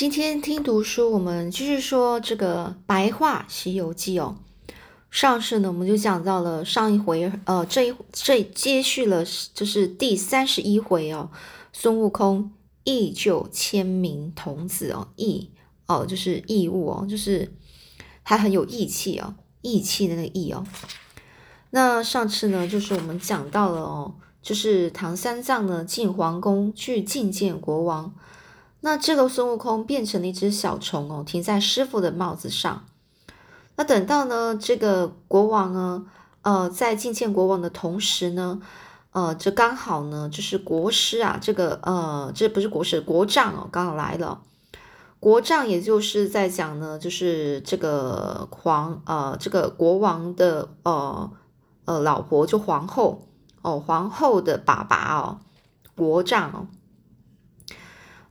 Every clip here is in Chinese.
今天听读书，我们继续说这个《白话西游记》哦。上次呢，我们就讲到了上一回，呃，这一这接续了，就是第三十一回哦。孙悟空义救千名童子哦，义哦就是义务哦，就是他很有义气哦，义气的那个义哦。那上次呢，就是我们讲到了哦，就是唐三藏呢进皇宫去觐见国王。那这个孙悟空变成了一只小虫哦，停在师傅的帽子上。那等到呢，这个国王呢，呃，在觐见国王的同时呢，呃，这刚好呢，就是国师啊，这个呃，这不是国师，国丈哦，刚好来了。国丈也就是在讲呢，就是这个皇呃，这个国王的呃呃老婆就皇后哦，皇后的爸爸哦，国丈哦。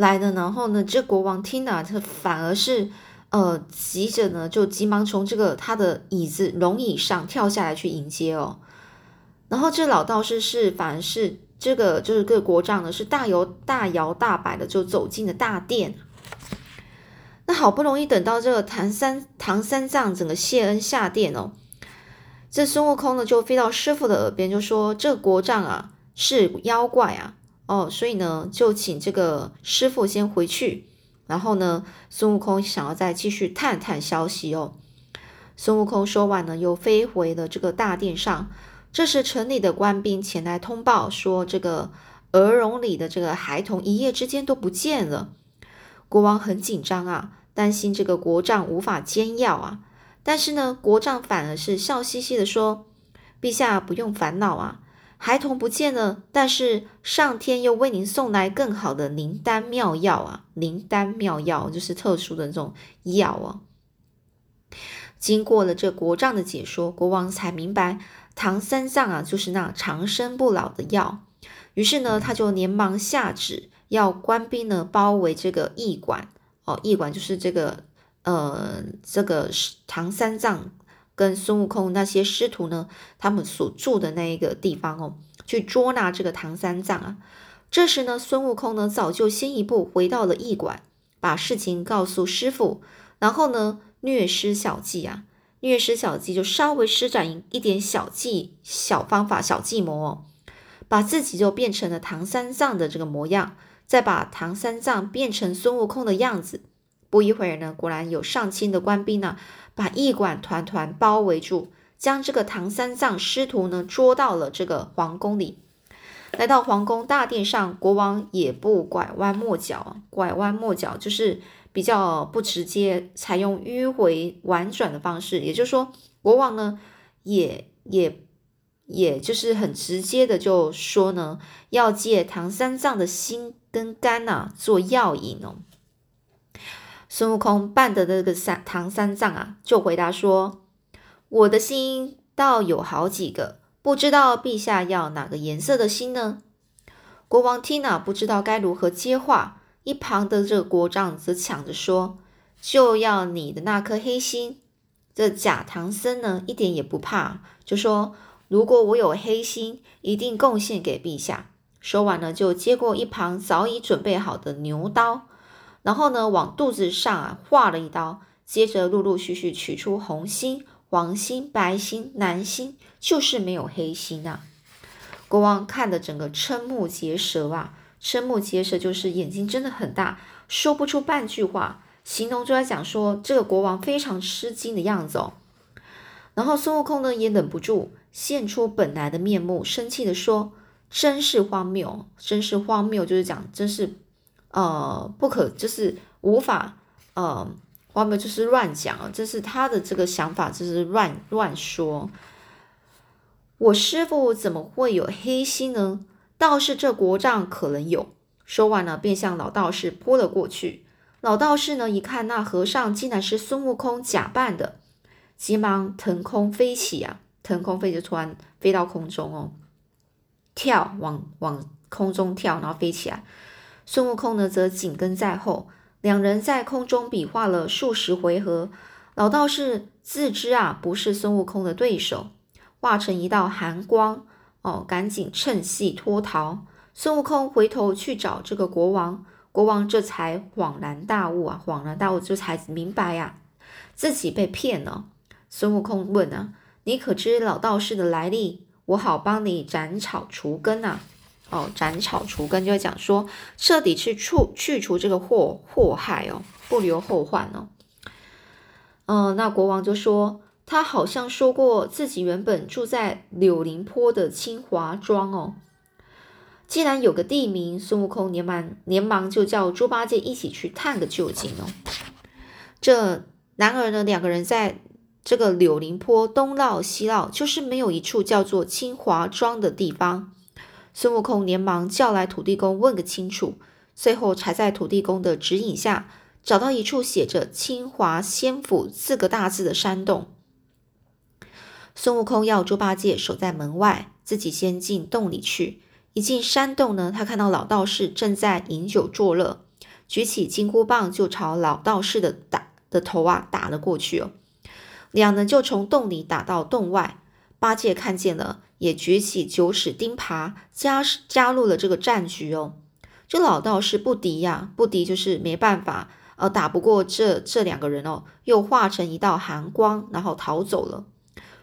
来的，然后呢，这国王听了，他反而是，呃，急着呢，就急忙从这个他的椅子龙椅上跳下来去迎接哦。然后这老道士是反而是这个就是个国丈呢，是大摇大摇大摆的就走进了大殿。那好不容易等到这个唐三唐三藏整个谢恩下殿哦，这孙悟空呢就飞到师傅的耳边就说：“这国丈啊是妖怪啊。”哦，所以呢，就请这个师傅先回去，然后呢，孙悟空想要再继续探探消息哦。孙悟空说完呢，又飞回了这个大殿上。这时，城里的官兵前来通报说，这个鹅绒里的这个孩童一夜之间都不见了。国王很紧张啊，担心这个国丈无法煎药啊。但是呢，国丈反而是笑嘻嘻的说：“陛下不用烦恼啊。”孩童不见了，但是上天又为您送来更好的灵丹妙药啊！灵丹妙药就是特殊的这种药啊。经过了这国丈的解说，国王才明白唐三藏啊就是那长生不老的药。于是呢，他就连忙下旨要官兵呢包围这个驿馆哦，驿馆就是这个呃这个唐三藏。跟孙悟空那些师徒呢，他们所住的那一个地方哦，去捉拿这个唐三藏啊。这时呢，孙悟空呢早就先一步回到了驿馆，把事情告诉师傅，然后呢略施小计啊，略施小计就稍微施展一点小计、小方法、小计谋哦，把自己就变成了唐三藏的这个模样，再把唐三藏变成孙悟空的样子。不一会儿呢，果然有上千的官兵呢。把驿馆团团包围住，将这个唐三藏师徒呢捉到了这个皇宫里。来到皇宫大殿上，国王也不拐弯抹角，拐弯抹角就是比较不直接，采用迂回婉转的方式。也就是说，国王呢也也也就是很直接的就说呢，要借唐三藏的心跟肝呐做药引哦。孙悟空扮的那个三唐三藏啊，就回答说：“我的心倒有好几个，不知道陛下要哪个颜色的心呢？”国王听了不知道该如何接话，一旁的这个国丈则抢着说：“就要你的那颗黑心。”这假唐僧呢，一点也不怕，就说：“如果我有黑心，一定贡献给陛下。”说完呢，就接过一旁早已准备好的牛刀。然后呢，往肚子上啊划了一刀，接着陆陆续续取出红心、黄心、白心、蓝心，就是没有黑心啊。国王看的整个瞠目结舌啊，瞠目结舌就是眼睛真的很大，说不出半句话，形容就在讲说这个国王非常吃惊的样子哦。然后孙悟空呢也忍不住现出本来的面目，生气的说：“真是荒谬，真是荒谬，就是讲真是。”呃，不可就是无法，呃，我们就是乱讲啊！这是他的这个想法，就是乱乱说。我师傅怎么会有黑心呢？倒是这国丈可能有。说完了，便向老道士扑了过去。老道士呢，一看那和尚竟然是孙悟空假扮的，急忙腾空飞起啊！腾空飞就突然飞到空中哦，跳往往空中跳，然后飞起来。孙悟空呢，则紧跟在后，两人在空中比划了数十回合。老道士自知啊，不是孙悟空的对手，化成一道寒光，哦，赶紧趁隙脱逃。孙悟空回头去找这个国王，国王这才恍然大悟啊，恍然大悟，这才明白呀，自己被骗了。孙悟空问啊：“你可知老道士的来历？我好帮你斩草除根啊！”哦，斩草除根就讲说，彻底去除去除这个祸祸害哦，不留后患哦。嗯，那国王就说，他好像说过自己原本住在柳林坡的清华庄哦。既然有个地名，孙悟空连忙连忙就叫猪八戒一起去探个究竟哦。这然而呢，两个人在这个柳林坡东绕西绕，就是没有一处叫做清华庄的地方。孙悟空连忙叫来土地公问个清楚，最后才在土地公的指引下找到一处写着“清华仙府”四个大字的山洞。孙悟空要猪八戒守在门外，自己先进洞里去。一进山洞呢，他看到老道士正在饮酒作乐，举起金箍棒就朝老道士的打的头啊打了过去哦。两人就从洞里打到洞外，八戒看见了，也举起九齿钉耙加加入了这个战局哦。这老道士不敌呀，不敌就是没办法，呃，打不过这这两个人哦，又化成一道寒光，然后逃走了。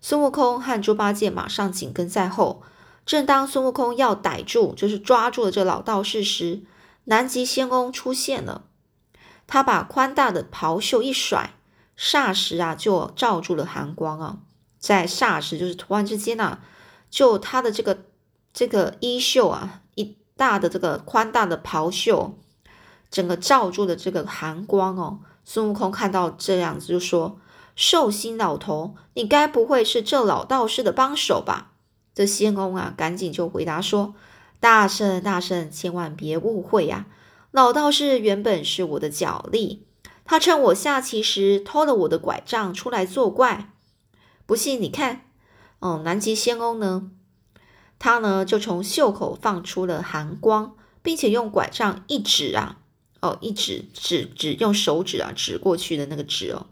孙悟空和猪八戒马上紧跟在后。正当孙悟空要逮住，就是抓住了这老道士时，南极仙翁出现了。他把宽大的袍袖一甩，霎时啊，就罩住了寒光啊。在霎时，就是突然之间啊，就他的这个这个衣袖啊，一大的这个宽大的袍袖，整个罩住的这个寒光哦。孙悟空看到这样子，就说：“寿星老头，你该不会是这老道士的帮手吧？”这仙翁啊，赶紧就回答说：“大圣，大圣，千万别误会呀！老道士原本是我的脚力，他趁我下棋时偷了我的拐杖出来作怪。不信你看，哦，南极仙翁呢，他呢就从袖口放出了寒光，并且用拐杖一指啊，哦，一指指指用手指啊指过去的那个指哦，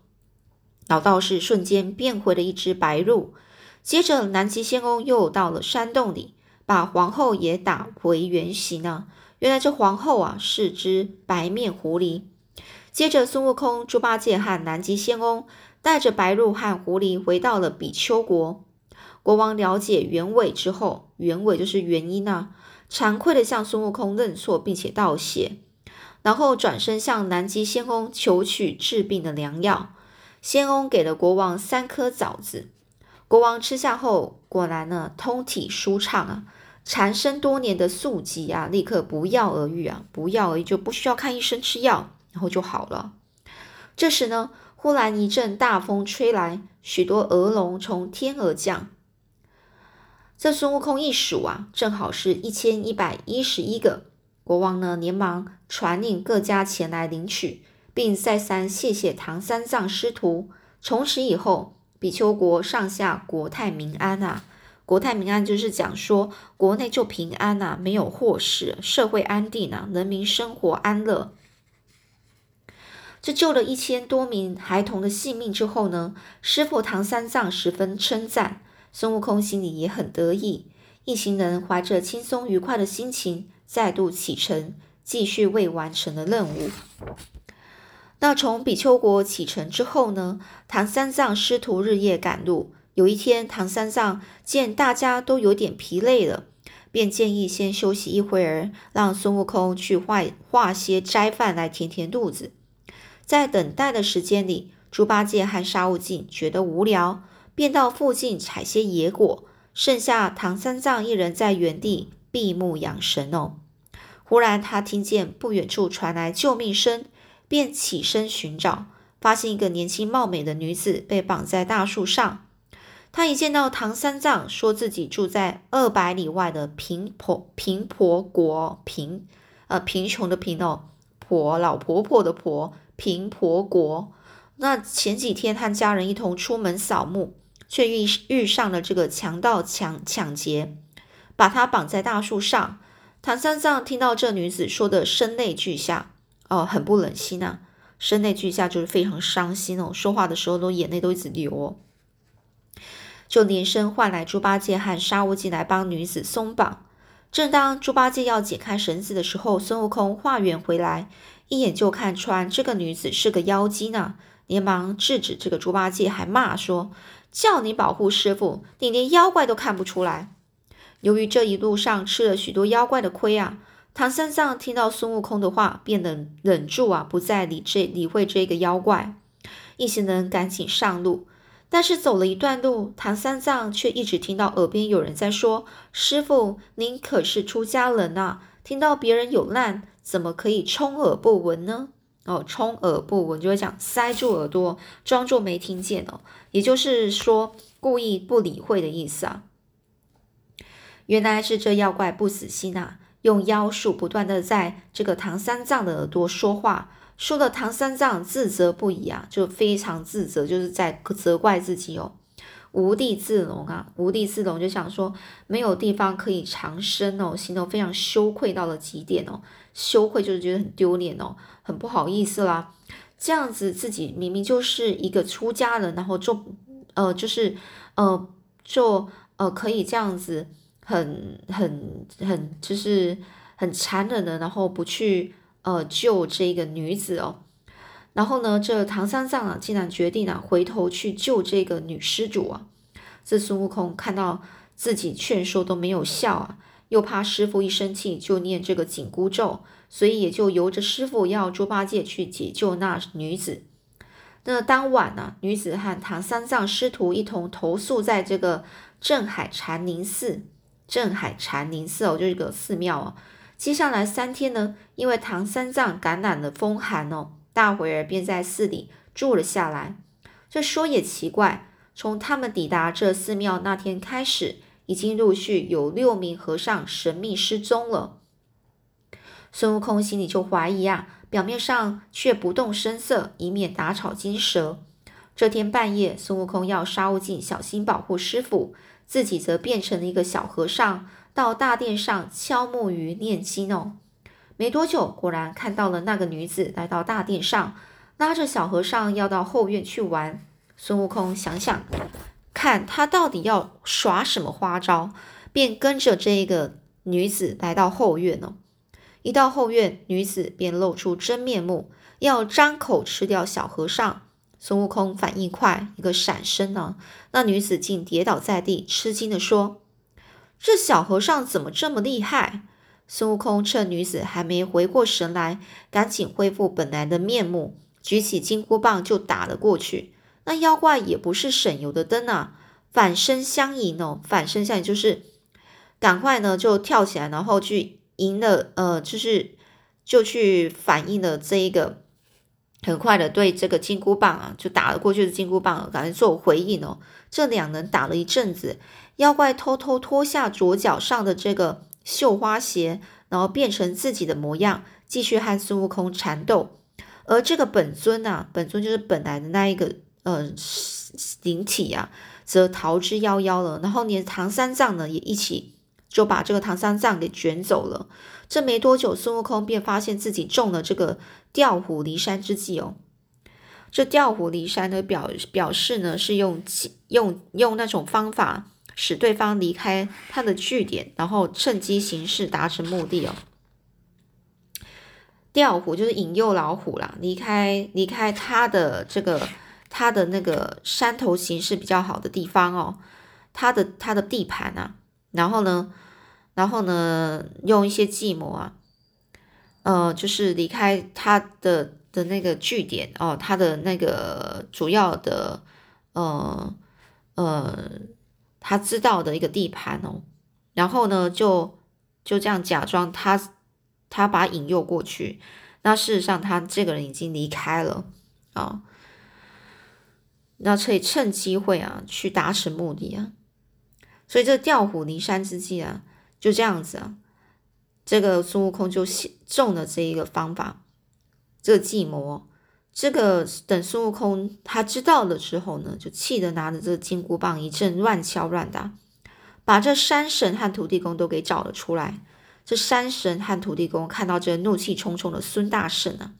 老道士瞬间变回了一只白鹿。”接着，南极仙翁又到了山洞里，把皇后也打回原形呢。原来这皇后啊是只白面狐狸。接着，孙悟空、猪八戒和南极仙翁带着白鹿和狐狸回到了比丘国。国王了解原委之后，原委就是原因啊，惭愧的向孙悟空认错，并且道谢，然后转身向南极仙翁求取治病的良药。仙翁给了国王三颗枣子。国王吃下后，果然呢，通体舒畅啊，缠身多年的宿疾啊，立刻不药而愈啊，不药而愈就不需要看医生吃药，然后就好了。这时呢，忽然一阵大风吹来，许多鹅龙从天而降。这孙悟空一数啊，正好是一千一百一十一个。国王呢，连忙传令各家前来领取，并再三谢谢唐三藏师徒。从此以后。比丘国上下国泰民安啊！国泰民安就是讲说国内就平安呐，没有祸事，社会安定啊，人民生活安乐。这救了一千多名孩童的性命之后呢，师傅唐三藏十分称赞，孙悟空心里也很得意。一行人怀着轻松愉快的心情，再度启程，继续未完成的任务。那从比丘国启程之后呢？唐三藏师徒日夜赶路。有一天，唐三藏见大家都有点疲累了，便建议先休息一会儿，让孙悟空去化化些斋饭来填填肚子。在等待的时间里，猪八戒和沙悟净觉得无聊，便到附近采些野果，剩下唐三藏一人在原地闭目养神哦。忽然，他听见不远处传来救命声。便起身寻找，发现一个年轻貌美的女子被绑在大树上。他一见到唐三藏，说自己住在二百里外的贫婆贫婆国贫，呃贫穷的贫哦，婆老婆婆的婆贫婆国。那前几天和家人一同出门扫墓，却遇遇上了这个强盗抢抢劫，把他绑在大树上。唐三藏听到这女子说的，声泪俱下。哦，很不忍心呐，声泪俱下，就是非常伤心哦。说话的时候都眼泪都一直流，哦，就连声唤来猪八戒和沙悟净来帮女子松绑。正当猪八戒要解开绳子的时候，孙悟空化缘回来，一眼就看穿这个女子是个妖精呢，连忙制止这个猪八戒，还骂说：“叫你保护师傅，你连妖怪都看不出来。”由于这一路上吃了许多妖怪的亏啊，唐三藏听到孙悟空的话，便忍忍住啊，不再理这理会这个妖怪，一行人赶紧上路。但是走了一段路，唐三藏却一直听到耳边有人在说：“师傅，您可是出家人呐，听到别人有难，怎么可以充耳不闻呢？”哦，充耳不闻就会讲塞住耳朵，装作没听见哦，也就是说故意不理会的意思啊。原来是这妖怪不死心呐，用妖术不断的在这个唐三藏的耳朵说话，说的唐三藏自责不已啊，就非常自责，就是在责怪自己哦，无地自容啊，无地自容就想说没有地方可以藏身哦，心中非常羞愧到了极点哦，羞愧就是觉得很丢脸哦，很不好意思啦，这样子自己明明就是一个出家人，然后就呃就是呃就呃可以这样子。很很很就是很残忍的，然后不去呃救这个女子哦，然后呢，这唐三藏啊，竟然决定啊回头去救这个女施主啊。这孙悟空看到自己劝说都没有效啊，又怕师傅一生气就念这个紧箍咒，所以也就由着师傅要猪八戒去解救那女子。那当晚呢，女子和唐三藏师徒一同投宿在这个镇海禅林寺。镇海禅林寺哦，就是个寺庙哦。接下来三天呢，因为唐三藏感染了风寒哦，大伙儿便在寺里住了下来。这说也奇怪，从他们抵达这寺庙那天开始，已经陆续有六名和尚神秘失踪了。孙悟空心里就怀疑啊，表面上却不动声色，以免打草惊蛇。这天半夜，孙悟空要沙悟净小心保护师傅。自己则变成了一个小和尚，到大殿上敲木鱼念经哦。没多久，果然看到了那个女子来到大殿上，拉着小和尚要到后院去玩。孙悟空想想，看他到底要耍什么花招，便跟着这个女子来到后院哦。一到后院，女子便露出真面目，要张口吃掉小和尚。孙悟空反应快，一个闪身呢，那女子竟跌倒在地，吃惊的说：“这小和尚怎么这么厉害？”孙悟空趁女子还没回过神来，赶紧恢复本来的面目，举起金箍棒就打了过去。那妖怪也不是省油的灯啊，反身相迎哦，反身相迎就是赶快呢就跳起来，然后去赢了，呃，就是就去反应了这一个。很快的，对这个金箍棒啊，就打了过去的金箍棒，赶快做回应哦。这两人打了一阵子，妖怪偷偷脱下左脚上的这个绣花鞋，然后变成自己的模样，继续和孙悟空缠斗。而这个本尊啊，本尊就是本来的那一个呃灵体啊，则逃之夭夭了。然后连唐三藏呢，也一起就把这个唐三藏给卷走了。这没多久，孙悟空便发现自己中了这个调虎离山之计哦。这调虎离山的表表示呢，是用用用那种方法使对方离开他的据点，然后趁机行事达成目的哦。调虎就是引诱老虎啦，离开离开他的这个他的那个山头形势比较好的地方哦，他的他的地盘啊，然后呢？然后呢，用一些计谋啊，呃，就是离开他的的那个据点哦，他的那个主要的，呃呃，他知道的一个地盘哦，然后呢，就就这样假装他他把引诱过去，那事实上他这个人已经离开了啊，那可以趁机会啊去达成目的啊，所以这调虎离山之计啊。就这样子啊，这个孙悟空就中了这一个方法，这个计谋。这个等孙悟空他知道了之后呢，就气得拿着这个金箍棒一阵乱敲乱打，把这山神和土地公都给找了出来。这山神和土地公看到这怒气冲冲的孙大圣啊，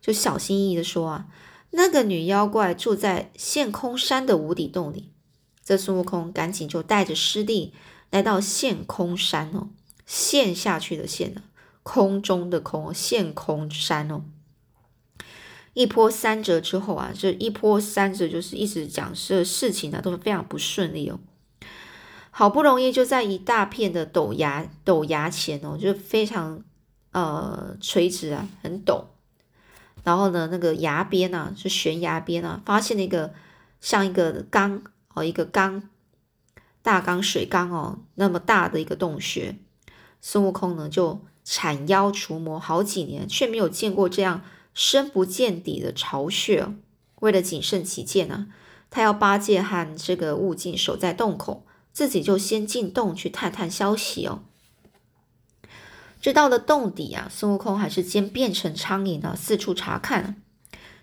就小心翼翼的说啊：“那个女妖怪住在陷空山的无底洞里。”这孙悟空赶紧就带着师弟。来到陷空山哦，陷下去的陷呢，空中的空哦，陷空山哦。一波三折之后啊，这一波三折就是一直讲这事情呢都是非常不顺利哦。好不容易就在一大片的陡崖陡崖前哦，就非常呃垂直啊，很陡。然后呢，那个崖边啊，是悬崖边啊，发现了一个像一个缸哦，一个缸大缸水缸哦，那么大的一个洞穴。孙悟空呢就铲妖除魔好几年，却没有见过这样深不见底的巢穴。为了谨慎起见呢，他要八戒和这个悟净守在洞口，自己就先进洞去探探消息哦。知道了洞底啊，孙悟空还是先变成苍蝇呢，四处查看。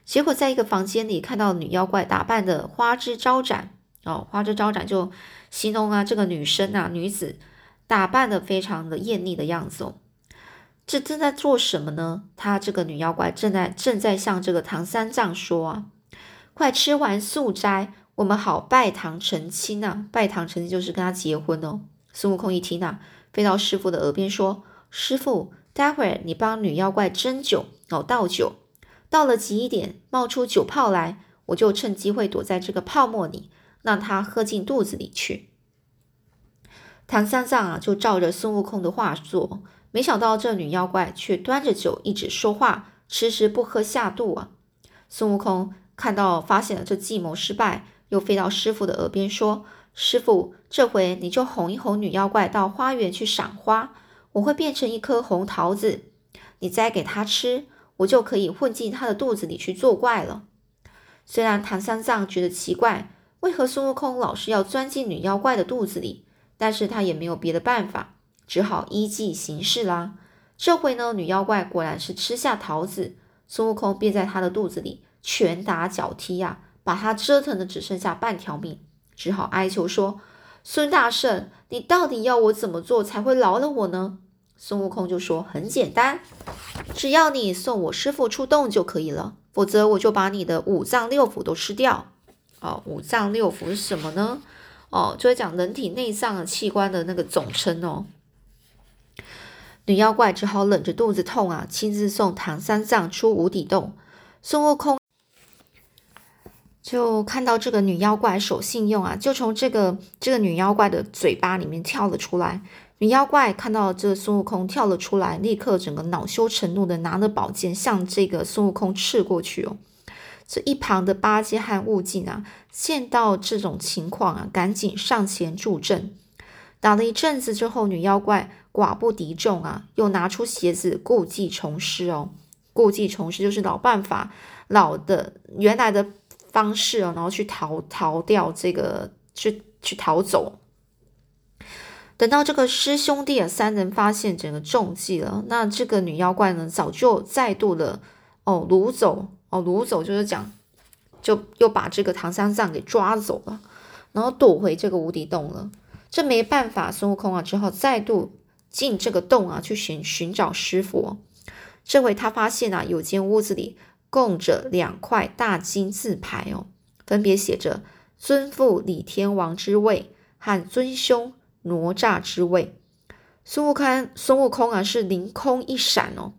结果在一个房间里看到女妖怪打扮的花枝招展哦，花枝招展就形容啊这个女生啊女子打扮的非常的艳丽的样子哦。这正在做什么呢？她这个女妖怪正在正在向这个唐三藏说啊，快吃完素斋，我们好拜堂成亲啊！拜堂成亲就是跟他结婚哦。孙悟空一听啊，飞到师傅的耳边说。师傅，待会儿你帮女妖怪斟酒哦，倒酒，到了急一点，冒出酒泡来，我就趁机会躲在这个泡沫里，让他喝进肚子里去。唐三藏啊，就照着孙悟空的话做，没想到这女妖怪却端着酒一直说话，迟迟不喝下肚啊。孙悟空看到发现了这计谋失败，又飞到师傅的耳边说：“师傅，这回你就哄一哄女妖怪到花园去赏花。”我会变成一颗红桃子，你摘给她吃，我就可以混进她的肚子里去作怪了。虽然唐三藏觉得奇怪，为何孙悟空老是要钻进女妖怪的肚子里，但是他也没有别的办法，只好依计行事啦。这回呢，女妖怪果然是吃下桃子，孙悟空便在她的肚子里拳打脚踢呀，把她折腾的只剩下半条命，只好哀求说。孙大圣，你到底要我怎么做才会饶了我呢？孙悟空就说：“很简单，只要你送我师傅出洞就可以了，否则我就把你的五脏六腑都吃掉。”哦，五脏六腑是什么呢？哦，就是讲人体内脏的器官的那个总称哦。女妖怪只好忍着肚子痛啊，亲自送唐三藏出无底洞。孙悟空。就看到这个女妖怪守信用啊，就从这个这个女妖怪的嘴巴里面跳了出来。女妖怪看到这孙悟空跳了出来，立刻整个恼羞成怒的拿着宝剑向这个孙悟空刺过去哦。这一旁的八戒和悟净啊，见到这种情况啊，赶紧上前助阵。打了一阵子之后，女妖怪寡不敌众啊，又拿出鞋子故技重施哦。故技重施就是老办法，老的原来的。方式哦，然后去逃逃掉这个，去去逃走。等到这个师兄弟啊三人发现整个中计了，那这个女妖怪呢，早就再度的哦掳走哦掳走，就是讲就又把这个唐三藏给抓走了，然后躲回这个无底洞了。这没办法，孙悟空啊只好再度进这个洞啊去寻寻找师傅。这回他发现啊有间屋子里。供着两块大金字牌哦，分别写着“尊父李天王之位”和“尊兄哪吒之位”。孙悟空，孙悟空啊，是凌空一闪哦，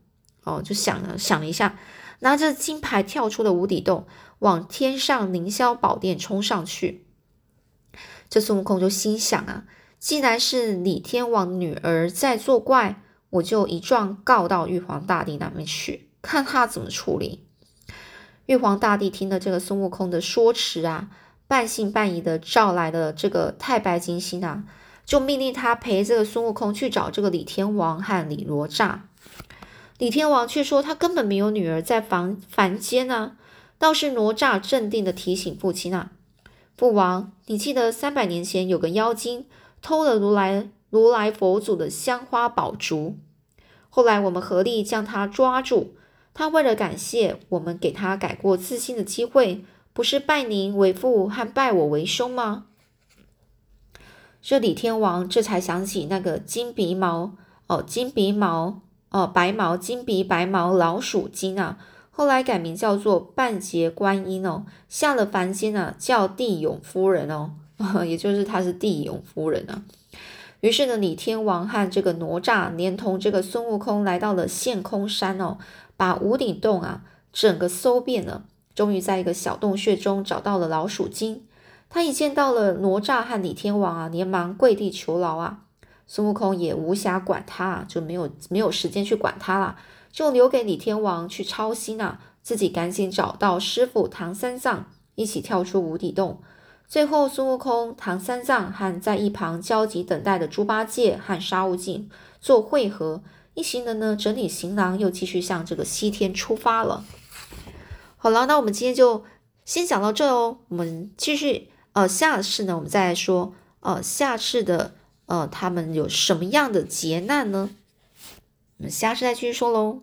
哦，就想了想了一下，拿着金牌跳出了无底洞，往天上凌霄宝殿冲上去。这孙悟空就心想啊，既然是李天王女儿在作怪，我就一状告到玉皇大帝那边去，看他怎么处理。玉皇大帝听了这个孙悟空的说辞啊，半信半疑的召来了这个太白金星啊，就命令他陪这个孙悟空去找这个李天王和李罗刹。李天王却说他根本没有女儿在凡凡间啊，倒是哪吒镇定的提醒父亲啊，父王，你记得三百年前有个妖精偷了如来如来佛祖的香花宝烛，后来我们合力将他抓住。他为了感谢我们给他改过自新的机会，不是拜您为父和拜我为兄吗？这李天王这才想起那个金鼻毛哦，金鼻毛哦，白毛金鼻白毛老鼠精啊，后来改名叫做半截观音哦，下了凡间啊，叫地涌夫人哦，也就是她是地涌夫人啊。于是呢，李天王和这个哪吒连同这个孙悟空来到了陷空山哦，把无底洞啊整个搜遍了，终于在一个小洞穴中找到了老鼠精。他一见到了哪吒和李天王啊，连忙跪地求饶啊。孙悟空也无暇管他，就没有没有时间去管他了，就留给李天王去操心啊，自己赶紧找到师傅唐三藏，一起跳出无底洞。最后，孙悟空、唐三藏和在一旁焦急等待的猪八戒和沙悟净做会合，一行人呢整理行囊，又继续向这个西天出发了。好了，那我们今天就先讲到这哦。我们继续，呃，下次呢，我们再来说，呃，下次的，呃，他们有什么样的劫难呢？我们下次再继续说喽。